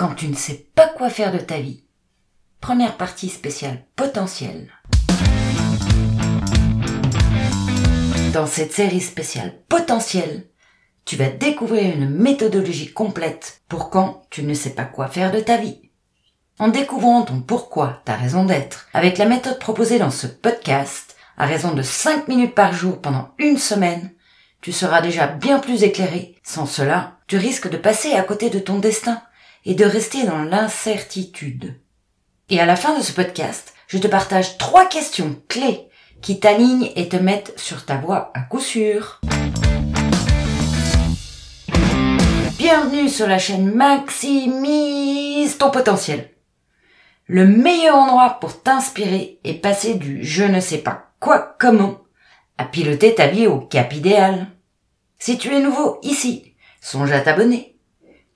quand tu ne sais pas quoi faire de ta vie. Première partie spéciale potentiel. Dans cette série spéciale potentiel, tu vas découvrir une méthodologie complète pour quand tu ne sais pas quoi faire de ta vie. En découvrant ton pourquoi, ta raison d'être, avec la méthode proposée dans ce podcast, à raison de 5 minutes par jour pendant une semaine, tu seras déjà bien plus éclairé. Sans cela, tu risques de passer à côté de ton destin et de rester dans l'incertitude. Et à la fin de ce podcast, je te partage trois questions clés qui t'alignent et te mettent sur ta voie à coup sûr. Bienvenue sur la chaîne Maximise ton potentiel. Le meilleur endroit pour t'inspirer et passer du je ne sais pas quoi comment à piloter ta vie au cap idéal. Si tu es nouveau ici, songe à t'abonner.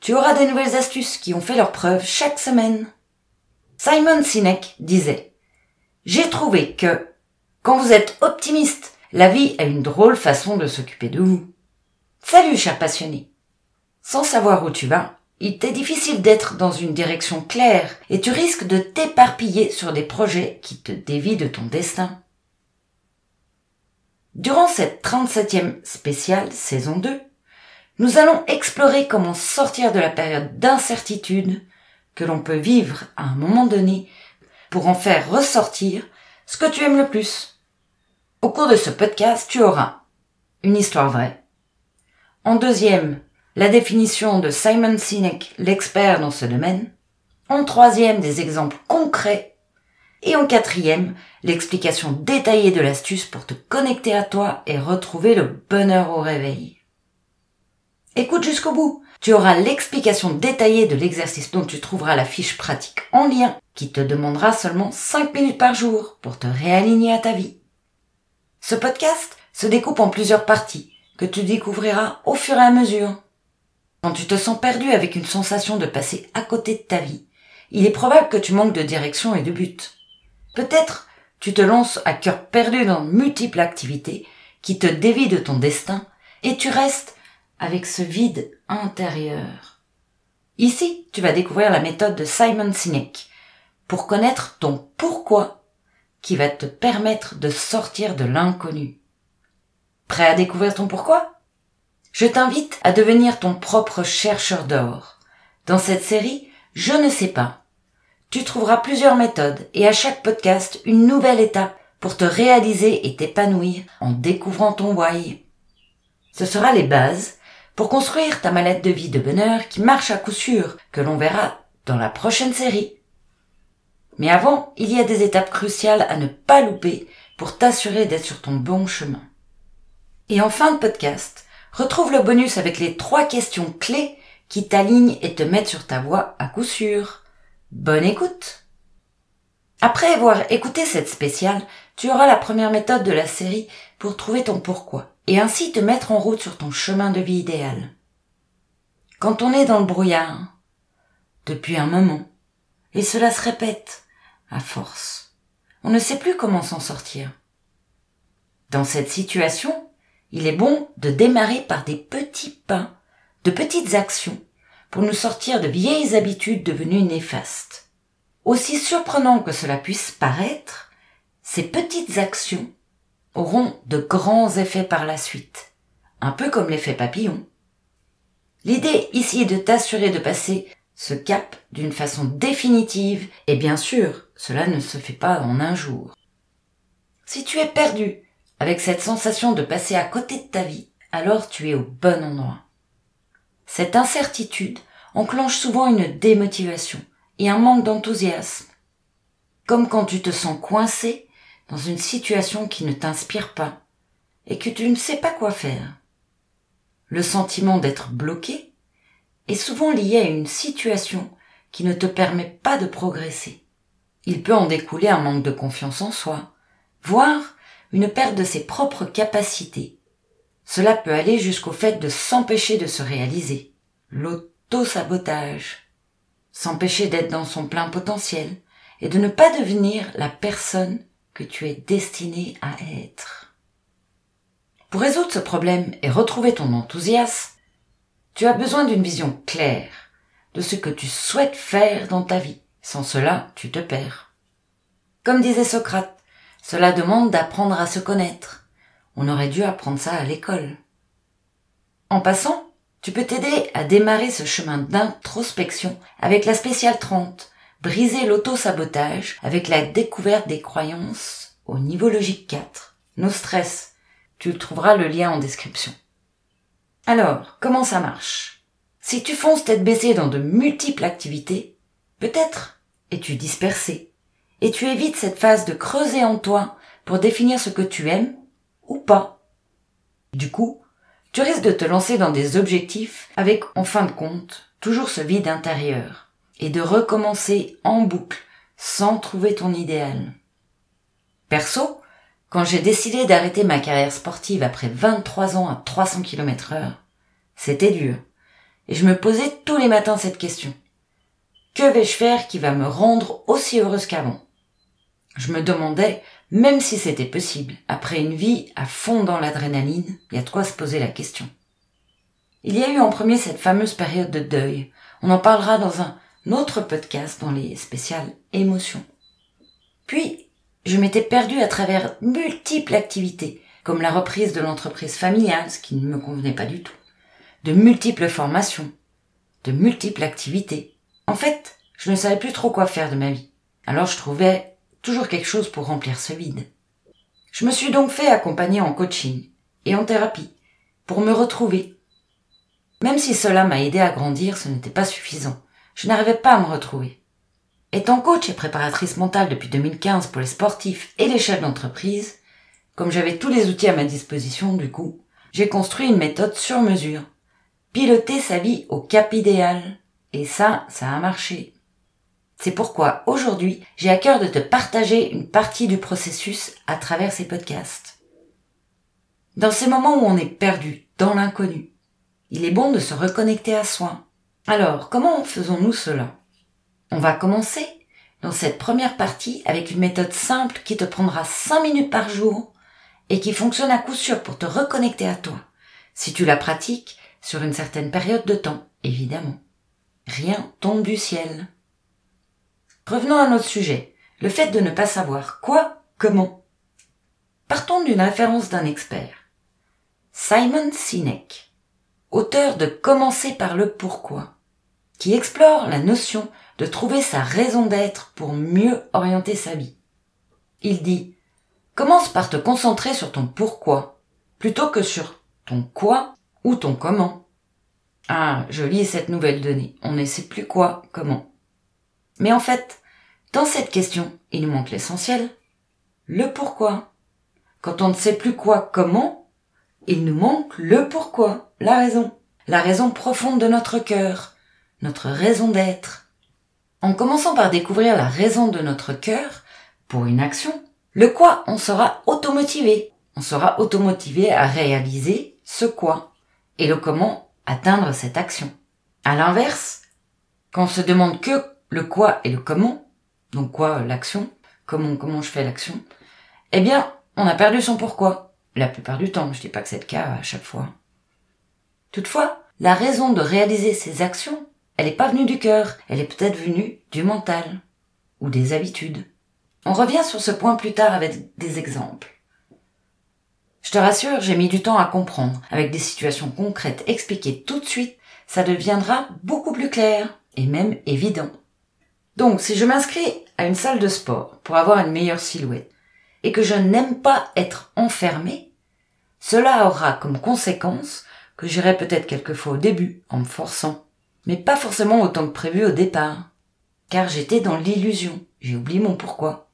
Tu auras des nouvelles astuces qui ont fait leur preuve chaque semaine. Simon Sinek disait J'ai trouvé que quand vous êtes optimiste, la vie a une drôle façon de s'occuper de vous. Salut cher passionné. Sans savoir où tu vas, il t'est difficile d'être dans une direction claire et tu risques de t'éparpiller sur des projets qui te dévient de ton destin. Durant cette 37e spéciale saison 2, nous allons explorer comment sortir de la période d'incertitude que l'on peut vivre à un moment donné pour en faire ressortir ce que tu aimes le plus. Au cours de ce podcast, tu auras une histoire vraie. En deuxième, la définition de Simon Sinek, l'expert dans ce domaine. En troisième, des exemples concrets et en quatrième, l'explication détaillée de l'astuce pour te connecter à toi et retrouver le bonheur au réveil. Écoute jusqu'au bout. Tu auras l'explication détaillée de l'exercice dont tu trouveras la fiche pratique en lien qui te demandera seulement 5 minutes par jour pour te réaligner à ta vie. Ce podcast se découpe en plusieurs parties que tu découvriras au fur et à mesure. Quand tu te sens perdu avec une sensation de passer à côté de ta vie, il est probable que tu manques de direction et de but. Peut-être tu te lances à cœur perdu dans multiples activités qui te dévient de ton destin et tu restes avec ce vide intérieur. Ici, tu vas découvrir la méthode de Simon Sinek pour connaître ton pourquoi qui va te permettre de sortir de l'inconnu. Prêt à découvrir ton pourquoi? Je t'invite à devenir ton propre chercheur d'or. Dans cette série, je ne sais pas, tu trouveras plusieurs méthodes et à chaque podcast une nouvelle étape pour te réaliser et t'épanouir en découvrant ton why. Ce sera les bases pour construire ta mallette de vie de bonheur qui marche à coup sûr, que l'on verra dans la prochaine série. Mais avant, il y a des étapes cruciales à ne pas louper pour t'assurer d'être sur ton bon chemin. Et en fin de podcast, retrouve le bonus avec les trois questions clés qui t'alignent et te mettent sur ta voie à coup sûr. Bonne écoute Après avoir écouté cette spéciale, tu auras la première méthode de la série pour trouver ton pourquoi et ainsi te mettre en route sur ton chemin de vie idéal. Quand on est dans le brouillard, depuis un moment, et cela se répète à force, on ne sait plus comment s'en sortir. Dans cette situation, il est bon de démarrer par des petits pas, de petites actions pour nous sortir de vieilles habitudes devenues néfastes. Aussi surprenant que cela puisse paraître, ces petites actions auront de grands effets par la suite, un peu comme l'effet papillon. L'idée ici est de t'assurer de passer ce cap d'une façon définitive et bien sûr, cela ne se fait pas en un jour. Si tu es perdu avec cette sensation de passer à côté de ta vie, alors tu es au bon endroit. Cette incertitude enclenche souvent une démotivation et un manque d'enthousiasme. Comme quand tu te sens coincé dans une situation qui ne t'inspire pas et que tu ne sais pas quoi faire. Le sentiment d'être bloqué est souvent lié à une situation qui ne te permet pas de progresser. Il peut en découler un manque de confiance en soi, voire une perte de ses propres capacités cela peut aller jusqu'au fait de s'empêcher de se réaliser, l'auto-sabotage, s'empêcher d'être dans son plein potentiel et de ne pas devenir la personne que tu es destiné à être. Pour résoudre ce problème et retrouver ton enthousiasme, tu as besoin d'une vision claire, de ce que tu souhaites faire dans ta vie. Sans cela, tu te perds. Comme disait Socrate, cela demande d'apprendre à se connaître. On aurait dû apprendre ça à l'école. En passant, tu peux t'aider à démarrer ce chemin d'introspection avec la spéciale 30, briser l'auto-sabotage avec la découverte des croyances au niveau logique 4, nos stress. Tu trouveras le lien en description. Alors, comment ça marche? Si tu fonces tête baissée dans de multiples activités, peut-être es-tu dispersé, et tu évites cette phase de creuser en toi pour définir ce que tu aimes ou pas. Du coup, tu risques de te lancer dans des objectifs avec, en fin de compte, toujours ce vide intérieur, et de recommencer en boucle sans trouver ton idéal. Perso, quand j'ai décidé d'arrêter ma carrière sportive après 23 ans à 300 km heure, c'était dur. Et je me posais tous les matins cette question. Que vais-je faire qui va me rendre aussi heureuse qu'avant? Je me demandais, même si c'était possible, après une vie à fond dans l'adrénaline, il y a de quoi se poser la question. Il y a eu en premier cette fameuse période de deuil. On en parlera dans un autre podcast dans les spéciales émotions. Puis, je m'étais perdue à travers multiples activités, comme la reprise de l'entreprise familiale, ce qui ne me convenait pas du tout, de multiples formations, de multiples activités. En fait, je ne savais plus trop quoi faire de ma vie. Alors je trouvais toujours quelque chose pour remplir ce vide. Je me suis donc fait accompagner en coaching et en thérapie pour me retrouver. Même si cela m'a aidé à grandir, ce n'était pas suffisant. Je n'arrivais pas à me retrouver. Étant coach et préparatrice mentale depuis 2015 pour les sportifs et les chefs d'entreprise, comme j'avais tous les outils à ma disposition du coup, j'ai construit une méthode sur mesure. Piloter sa vie au cap idéal. Et ça, ça a marché. C'est pourquoi aujourd'hui, j'ai à cœur de te partager une partie du processus à travers ces podcasts. Dans ces moments où on est perdu, dans l'inconnu, il est bon de se reconnecter à soi. Alors, comment faisons-nous cela? On va commencer dans cette première partie avec une méthode simple qui te prendra 5 minutes par jour et qui fonctionne à coup sûr pour te reconnecter à toi. Si tu la pratiques sur une certaine période de temps, évidemment. Rien tombe du ciel. Revenons à notre sujet, le fait de ne pas savoir quoi, comment. Partons d'une référence d'un expert. Simon Sinek, auteur de Commencer par le pourquoi, qui explore la notion de trouver sa raison d'être pour mieux orienter sa vie. Il dit Commence par te concentrer sur ton pourquoi, plutôt que sur ton quoi ou ton comment. Ah, je lis cette nouvelle donnée. On ne sait plus quoi, comment. Mais en fait, dans cette question, il nous manque l'essentiel. Le pourquoi. Quand on ne sait plus quoi, comment, il nous manque le pourquoi, la raison. La raison profonde de notre cœur, notre raison d'être, en commençant par découvrir la raison de notre cœur pour une action, le quoi on sera automotivé. On sera automotivé à réaliser ce quoi et le comment atteindre cette action. À l'inverse, quand on se demande que le quoi et le comment, donc quoi l'action, comment comment je fais l'action, eh bien, on a perdu son pourquoi. La plupart du temps, je dis pas que c'est le cas à chaque fois. Toutefois, la raison de réaliser ces actions elle n'est pas venue du cœur, elle est peut-être venue du mental ou des habitudes. On revient sur ce point plus tard avec des exemples. Je te rassure, j'ai mis du temps à comprendre. Avec des situations concrètes expliquées tout de suite, ça deviendra beaucoup plus clair et même évident. Donc, si je m'inscris à une salle de sport pour avoir une meilleure silhouette et que je n'aime pas être enfermé, cela aura comme conséquence que j'irai peut-être quelquefois au début en me forçant mais pas forcément autant que prévu au départ, car j'étais dans l'illusion, j'ai oublié mon pourquoi.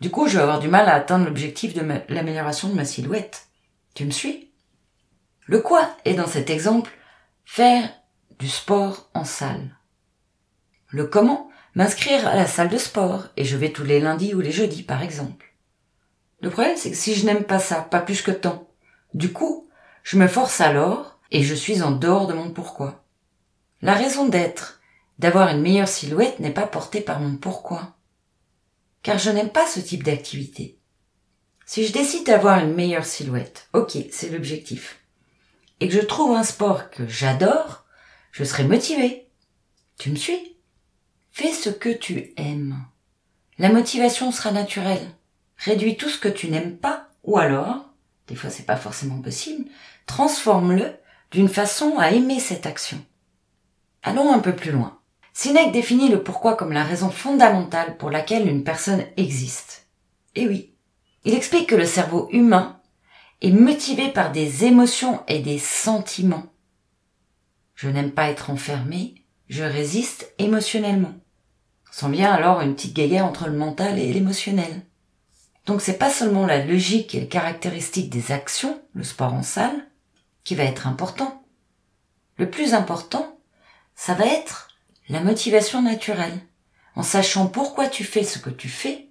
Du coup, je vais avoir du mal à atteindre l'objectif de l'amélioration de ma silhouette. Tu me suis? Le quoi est dans cet exemple faire du sport en salle. Le comment M'inscrire à la salle de sport, et je vais tous les lundis ou les jeudis par exemple. Le problème c'est que si je n'aime pas ça, pas plus que tant, du coup, je me force alors, et je suis en dehors de mon pourquoi. La raison d'être, d'avoir une meilleure silhouette n'est pas portée par mon pourquoi. Car je n'aime pas ce type d'activité. Si je décide d'avoir une meilleure silhouette, ok, c'est l'objectif. Et que je trouve un sport que j'adore, je serai motivé. Tu me suis? Fais ce que tu aimes. La motivation sera naturelle. Réduis tout ce que tu n'aimes pas, ou alors, des fois c'est pas forcément possible, transforme-le d'une façon à aimer cette action. Allons un peu plus loin. Sénèque définit le pourquoi comme la raison fondamentale pour laquelle une personne existe. Et oui, il explique que le cerveau humain est motivé par des émotions et des sentiments. Je n'aime pas être enfermé, je résiste émotionnellement. On sent bien alors une petite guéguerre entre le mental et l'émotionnel. Donc c'est pas seulement la logique et les caractéristiques des actions, le sport en salle, qui va être important. Le plus important, ça va être la motivation naturelle. En sachant pourquoi tu fais ce que tu fais,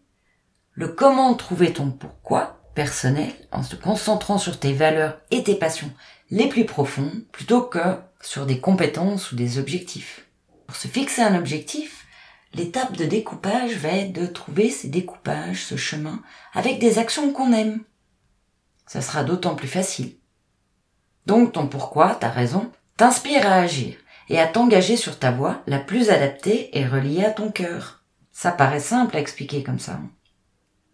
le comment trouver ton pourquoi personnel, en se concentrant sur tes valeurs et tes passions les plus profondes, plutôt que sur des compétences ou des objectifs. Pour se fixer un objectif, l'étape de découpage va être de trouver ces découpages, ce chemin, avec des actions qu'on aime. Ça sera d'autant plus facile. Donc ton pourquoi, ta raison, t'inspire à agir et à t'engager sur ta voie la plus adaptée et reliée à ton cœur. Ça paraît simple à expliquer comme ça.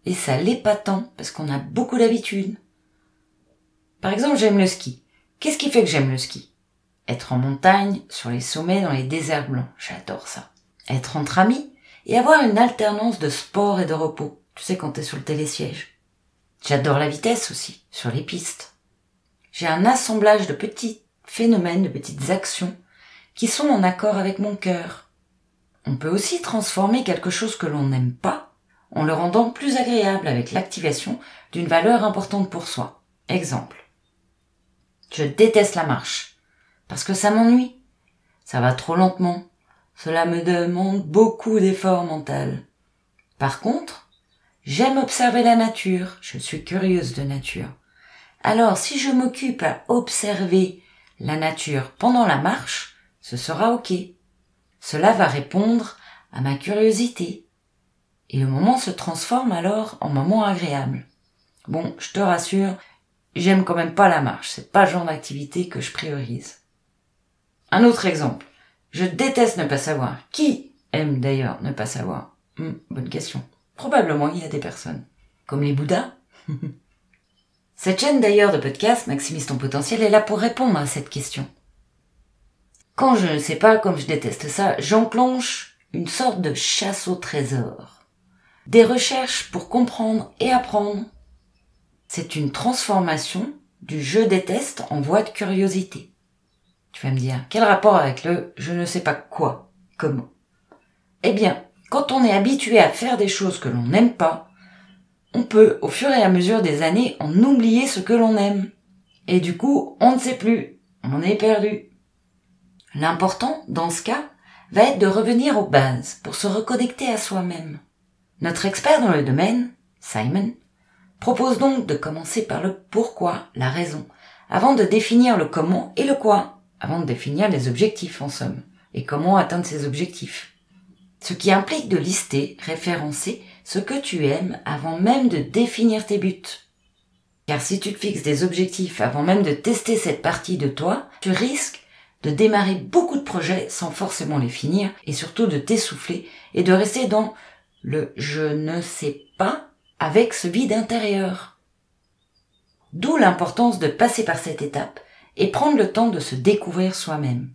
Et ça l'est pas tant, parce qu'on a beaucoup d'habitudes. Par exemple, j'aime le ski. Qu'est-ce qui fait que j'aime le ski? Être en montagne, sur les sommets, dans les déserts blancs. J'adore ça. Être entre amis et avoir une alternance de sport et de repos. Tu sais, quand t'es sur le télésiège. J'adore la vitesse aussi, sur les pistes. J'ai un assemblage de petits phénomènes, de petites actions qui sont en accord avec mon cœur. On peut aussi transformer quelque chose que l'on n'aime pas en le rendant plus agréable avec l'activation d'une valeur importante pour soi. Exemple. Je déteste la marche parce que ça m'ennuie. Ça va trop lentement. Cela me demande beaucoup d'efforts mental. Par contre, j'aime observer la nature. Je suis curieuse de nature. Alors, si je m'occupe à observer la nature pendant la marche, ce sera ok. Cela va répondre à ma curiosité. Et le moment se transforme alors en moment agréable. Bon, je te rassure, j'aime quand même pas la marche. C'est pas le genre d'activité que je priorise. Un autre exemple. Je déteste ne pas savoir. Qui aime d'ailleurs ne pas savoir? Hmm, Bonne question. Probablement il y a des personnes. Comme les Bouddhas Cette chaîne d'ailleurs de podcast, Maximise ton potentiel, est là pour répondre à cette question. Quand je ne sais pas, comme je déteste ça, j'enclenche une sorte de chasse au trésor. Des recherches pour comprendre et apprendre. C'est une transformation du je déteste en voie de curiosité. Tu vas me dire, quel rapport avec le je ne sais pas quoi, comment? Eh bien, quand on est habitué à faire des choses que l'on n'aime pas, on peut, au fur et à mesure des années, en oublier ce que l'on aime. Et du coup, on ne sait plus, on est perdu. L'important, dans ce cas, va être de revenir aux bases pour se reconnecter à soi-même. Notre expert dans le domaine, Simon, propose donc de commencer par le pourquoi, la raison, avant de définir le comment et le quoi avant de définir les objectifs en somme, et comment atteindre ces objectifs. Ce qui implique de lister, référencer ce que tu aimes avant même de définir tes buts. Car si tu te fixes des objectifs avant même de tester cette partie de toi, tu risques de démarrer beaucoup de projets sans forcément les finir et surtout de t'essouffler et de rester dans le je ne sais pas avec ce vide intérieur. D'où l'importance de passer par cette étape et prendre le temps de se découvrir soi-même.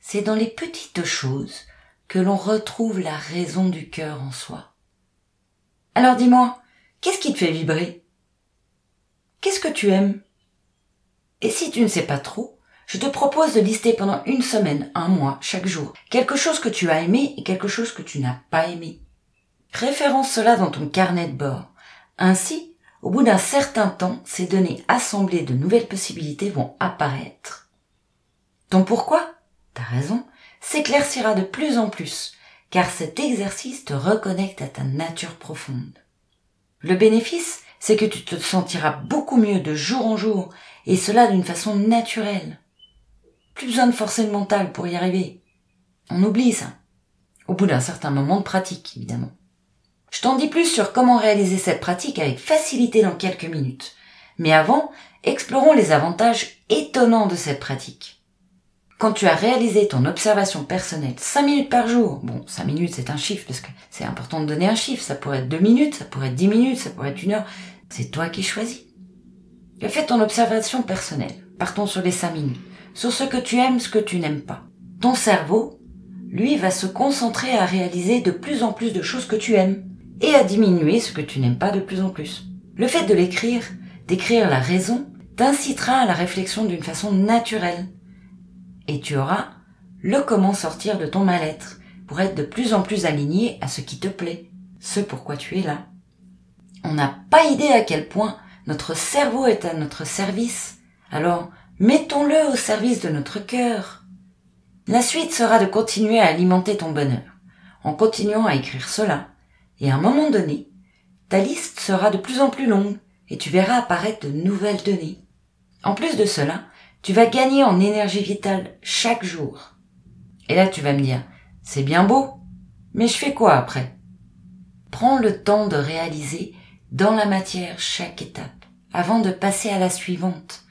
C'est dans les petites choses que l'on retrouve la raison du cœur en soi. Alors dis-moi, qu'est-ce qui te fait vibrer? Qu'est-ce que tu aimes? Et si tu ne sais pas trop, je te propose de lister pendant une semaine, un mois, chaque jour, quelque chose que tu as aimé et quelque chose que tu n'as pas aimé. Référence cela dans ton carnet de bord. Ainsi, au bout d'un certain temps, ces données assemblées de nouvelles possibilités vont apparaître. Ton pourquoi, t'as raison, s'éclaircira de plus en plus, car cet exercice te reconnecte à ta nature profonde. Le bénéfice, c'est que tu te sentiras beaucoup mieux de jour en jour, et cela d'une façon naturelle. Plus besoin de forcer le mental pour y arriver. On oublie ça. Au bout d'un certain moment de pratique, évidemment. Je t'en dis plus sur comment réaliser cette pratique avec facilité dans quelques minutes. Mais avant, explorons les avantages étonnants de cette pratique. quand tu as réalisé ton observation personnelle 5 minutes par jour, bon, 5 minutes c'est un chiffre parce que c'est important de donner un chiffre, ça pourrait être 2 minutes, ça pourrait être 10 minutes, ça pourrait être une heure, c'est toi qui choisis. Fait ton observation personnelle, partons sur les 5 minutes, sur ce que tu aimes, ce que tu n'aimes pas. Ton cerveau, lui, va se concentrer à réaliser de plus en plus de choses que tu aimes et à diminuer ce que tu n'aimes pas de plus en plus. Le fait de l'écrire, d'écrire la raison, t'incitera à la réflexion d'une façon naturelle et tu auras le comment sortir de ton mal-être pour être de plus en plus aligné à ce qui te plaît, ce pourquoi tu es là. On n'a pas idée à quel point notre cerveau est à notre service, alors mettons-le au service de notre cœur. La suite sera de continuer à alimenter ton bonheur, en continuant à écrire cela, et à un moment donné, ta liste sera de plus en plus longue, et tu verras apparaître de nouvelles données. En plus de cela, tu vas gagner en énergie vitale chaque jour. Et là, tu vas me dire, c'est bien beau, mais je fais quoi après? Prends le temps de réaliser dans la matière chaque étape, avant de passer à la suivante.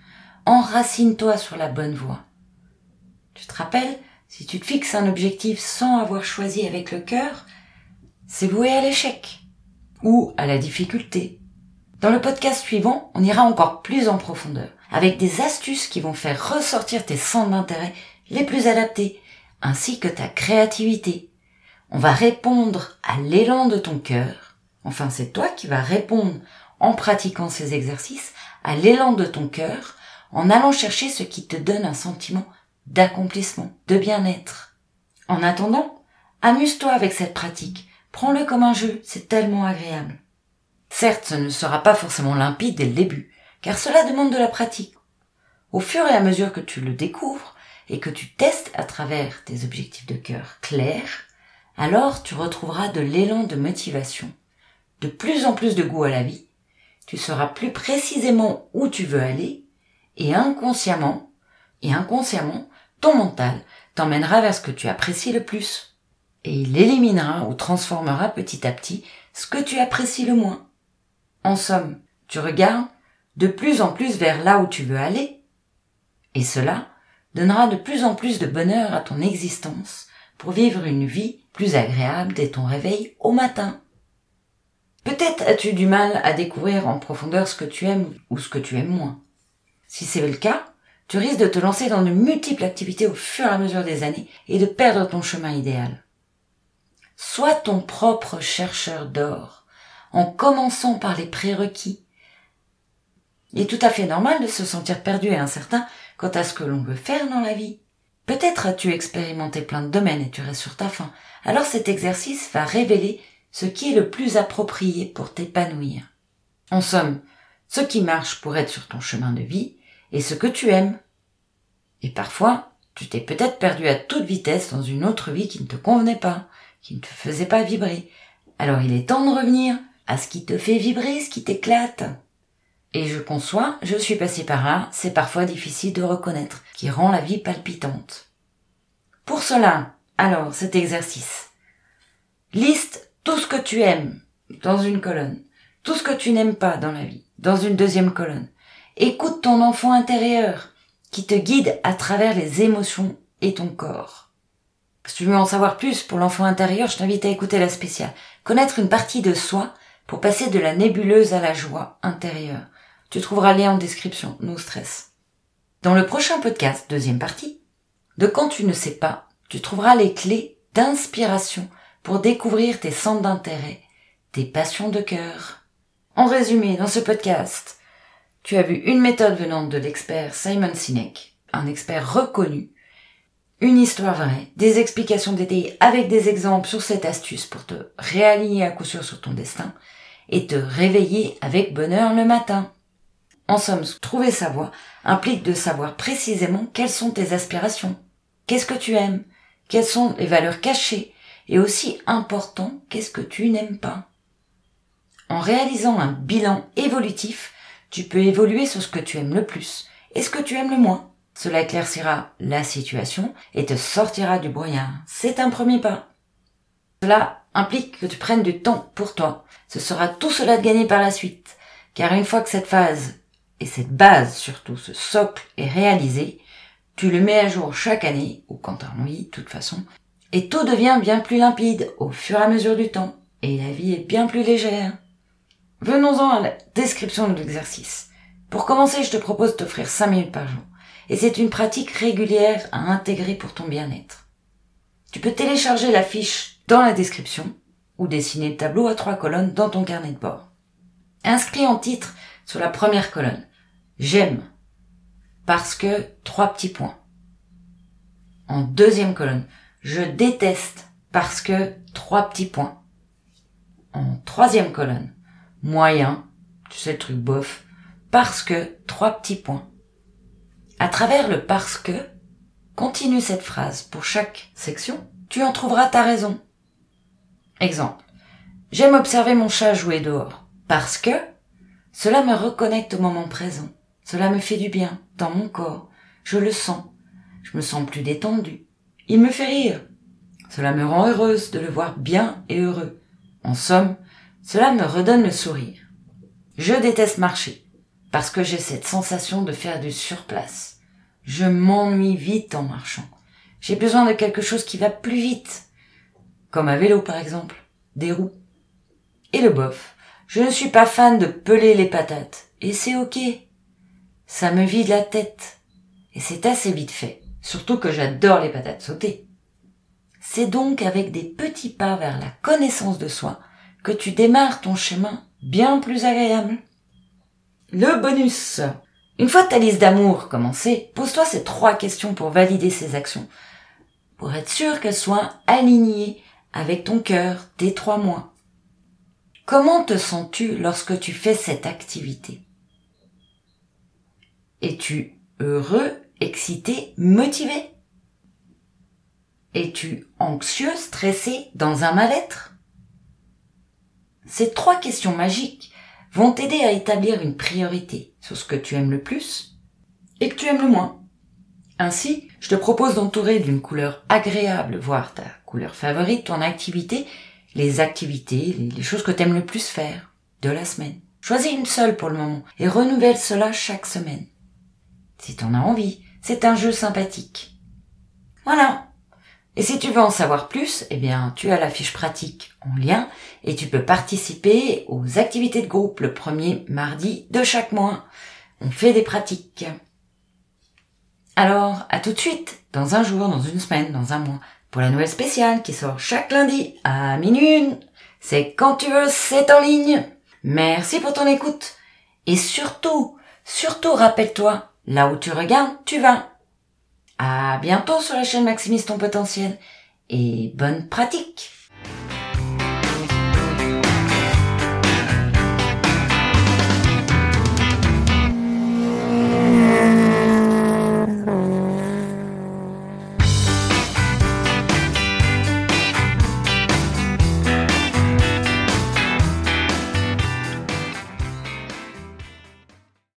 Enracine-toi sur la bonne voie. Tu te rappelles, si tu te fixes un objectif sans avoir choisi avec le cœur, c'est voué à l'échec ou à la difficulté. Dans le podcast suivant, on ira encore plus en profondeur avec des astuces qui vont faire ressortir tes centres d'intérêt les plus adaptés, ainsi que ta créativité. On va répondre à l'élan de ton cœur. Enfin, c'est toi qui vas répondre en pratiquant ces exercices à l'élan de ton cœur, en allant chercher ce qui te donne un sentiment d'accomplissement, de bien-être. En attendant, amuse-toi avec cette pratique. Prends-le comme un jeu, c'est tellement agréable. Certes, ce ne sera pas forcément limpide dès le début, car cela demande de la pratique. Au fur et à mesure que tu le découvres et que tu testes à travers tes objectifs de cœur clairs, alors tu retrouveras de l'élan de motivation, de plus en plus de goût à la vie, tu sauras plus précisément où tu veux aller, et inconsciemment, et inconsciemment, ton mental t'emmènera vers ce que tu apprécies le plus, et il éliminera ou transformera petit à petit ce que tu apprécies le moins. En somme, tu regardes de plus en plus vers là où tu veux aller. Et cela donnera de plus en plus de bonheur à ton existence pour vivre une vie plus agréable dès ton réveil au matin. Peut-être as-tu du mal à découvrir en profondeur ce que tu aimes ou ce que tu aimes moins. Si c'est le cas, tu risques de te lancer dans de multiples activités au fur et à mesure des années et de perdre ton chemin idéal. Sois ton propre chercheur d'or, en commençant par les prérequis il est tout à fait normal de se sentir perdu et incertain quant à ce que l'on veut faire dans la vie. Peut-être as-tu expérimenté plein de domaines et tu restes sur ta faim. Alors cet exercice va révéler ce qui est le plus approprié pour t'épanouir. En somme, ce qui marche pour être sur ton chemin de vie et ce que tu aimes. Et parfois, tu t'es peut-être perdu à toute vitesse dans une autre vie qui ne te convenait pas, qui ne te faisait pas vibrer. Alors il est temps de revenir à ce qui te fait vibrer, ce qui t'éclate. Et je conçois, je suis passé par là, c'est parfois difficile de reconnaître, qui rend la vie palpitante. Pour cela, alors, cet exercice. Liste tout ce que tu aimes dans une colonne, tout ce que tu n'aimes pas dans la vie dans une deuxième colonne. Écoute ton enfant intérieur qui te guide à travers les émotions et ton corps. Si tu veux en savoir plus pour l'enfant intérieur, je t'invite à écouter la spéciale. Connaître une partie de soi pour passer de la nébuleuse à la joie intérieure. Tu trouveras le lien en description, no stress. Dans le prochain podcast, deuxième partie, de quand tu ne sais pas, tu trouveras les clés d'inspiration pour découvrir tes centres d'intérêt, tes passions de cœur. En résumé, dans ce podcast, tu as vu une méthode venant de l'expert Simon Sinek, un expert reconnu, une histoire vraie, des explications détaillées avec des exemples sur cette astuce pour te réaligner à coup sûr sur ton destin et te réveiller avec bonheur le matin. En somme, trouver sa voie implique de savoir précisément quelles sont tes aspirations, qu'est-ce que tu aimes, quelles sont les valeurs cachées, et aussi important, qu'est-ce que tu n'aimes pas. En réalisant un bilan évolutif, tu peux évoluer sur ce que tu aimes le plus et ce que tu aimes le moins. Cela éclaircira la situation et te sortira du brouillard. C'est un premier pas. Cela implique que tu prennes du temps pour toi. Ce sera tout cela de gagner par la suite. Car une fois que cette phase et cette base surtout, ce socle est réalisé, tu le mets à jour chaque année, ou quand t'as envie, de toute façon, et tout devient bien plus limpide au fur et à mesure du temps, et la vie est bien plus légère. Venons-en à la description de l'exercice. Pour commencer, je te propose de t'offrir 5 minutes par jour. Et c'est une pratique régulière à intégrer pour ton bien-être. Tu peux télécharger la fiche dans la description ou dessiner le tableau à trois colonnes dans ton carnet de bord. Inscris en titre sur la première colonne. J'aime. Parce que trois petits points. En deuxième colonne. Je déteste parce que trois petits points. En troisième colonne. Moyen. Tu sais le truc bof. Parce que trois petits points. À travers le parce que, continue cette phrase pour chaque section. Tu en trouveras ta raison. Exemple. J'aime observer mon chat jouer dehors. Parce que cela me reconnecte au moment présent. Cela me fait du bien dans mon corps. Je le sens. Je me sens plus détendu. Il me fait rire. Cela me rend heureuse de le voir bien et heureux. En somme, cela me redonne le sourire. Je déteste marcher parce que j'ai cette sensation de faire du surplace. Je m'ennuie vite en marchant. J'ai besoin de quelque chose qui va plus vite. Comme un vélo par exemple. Des roues. Et le bof. Je ne suis pas fan de peler les patates. Et c'est ok. Ça me vide la tête. Et c'est assez vite fait. Surtout que j'adore les patates sautées. C'est donc avec des petits pas vers la connaissance de soi que tu démarres ton chemin bien plus agréable. Le bonus. Une fois ta liste d'amour commencée, pose-toi ces trois questions pour valider ces actions. Pour être sûr qu'elles soient alignées avec ton cœur, tes trois mois. Comment te sens-tu lorsque tu fais cette activité? Es-tu heureux, excité, motivé? Es-tu anxieux, stressé, dans un mal-être? Ces trois questions magiques vont t'aider à établir une priorité sur ce que tu aimes le plus et que tu aimes le moins. Ainsi, je te propose d'entourer d'une couleur agréable, voire ta couleur favorite, ton activité les activités, les, choses que t'aimes le plus faire de la semaine. Choisis une seule pour le moment et renouvelle cela chaque semaine. Si t'en as envie, c'est un jeu sympathique. Voilà. Et si tu veux en savoir plus, eh bien, tu as la fiche pratique en lien et tu peux participer aux activités de groupe le premier mardi de chaque mois. On fait des pratiques. Alors, à tout de suite, dans un jour, dans une semaine, dans un mois pour la nouvelle spéciale qui sort chaque lundi à minuit. C'est quand tu veux, c'est en ligne. Merci pour ton écoute. Et surtout, surtout rappelle-toi, là où tu regardes, tu vas. À bientôt sur la chaîne Maximise ton potentiel et bonne pratique.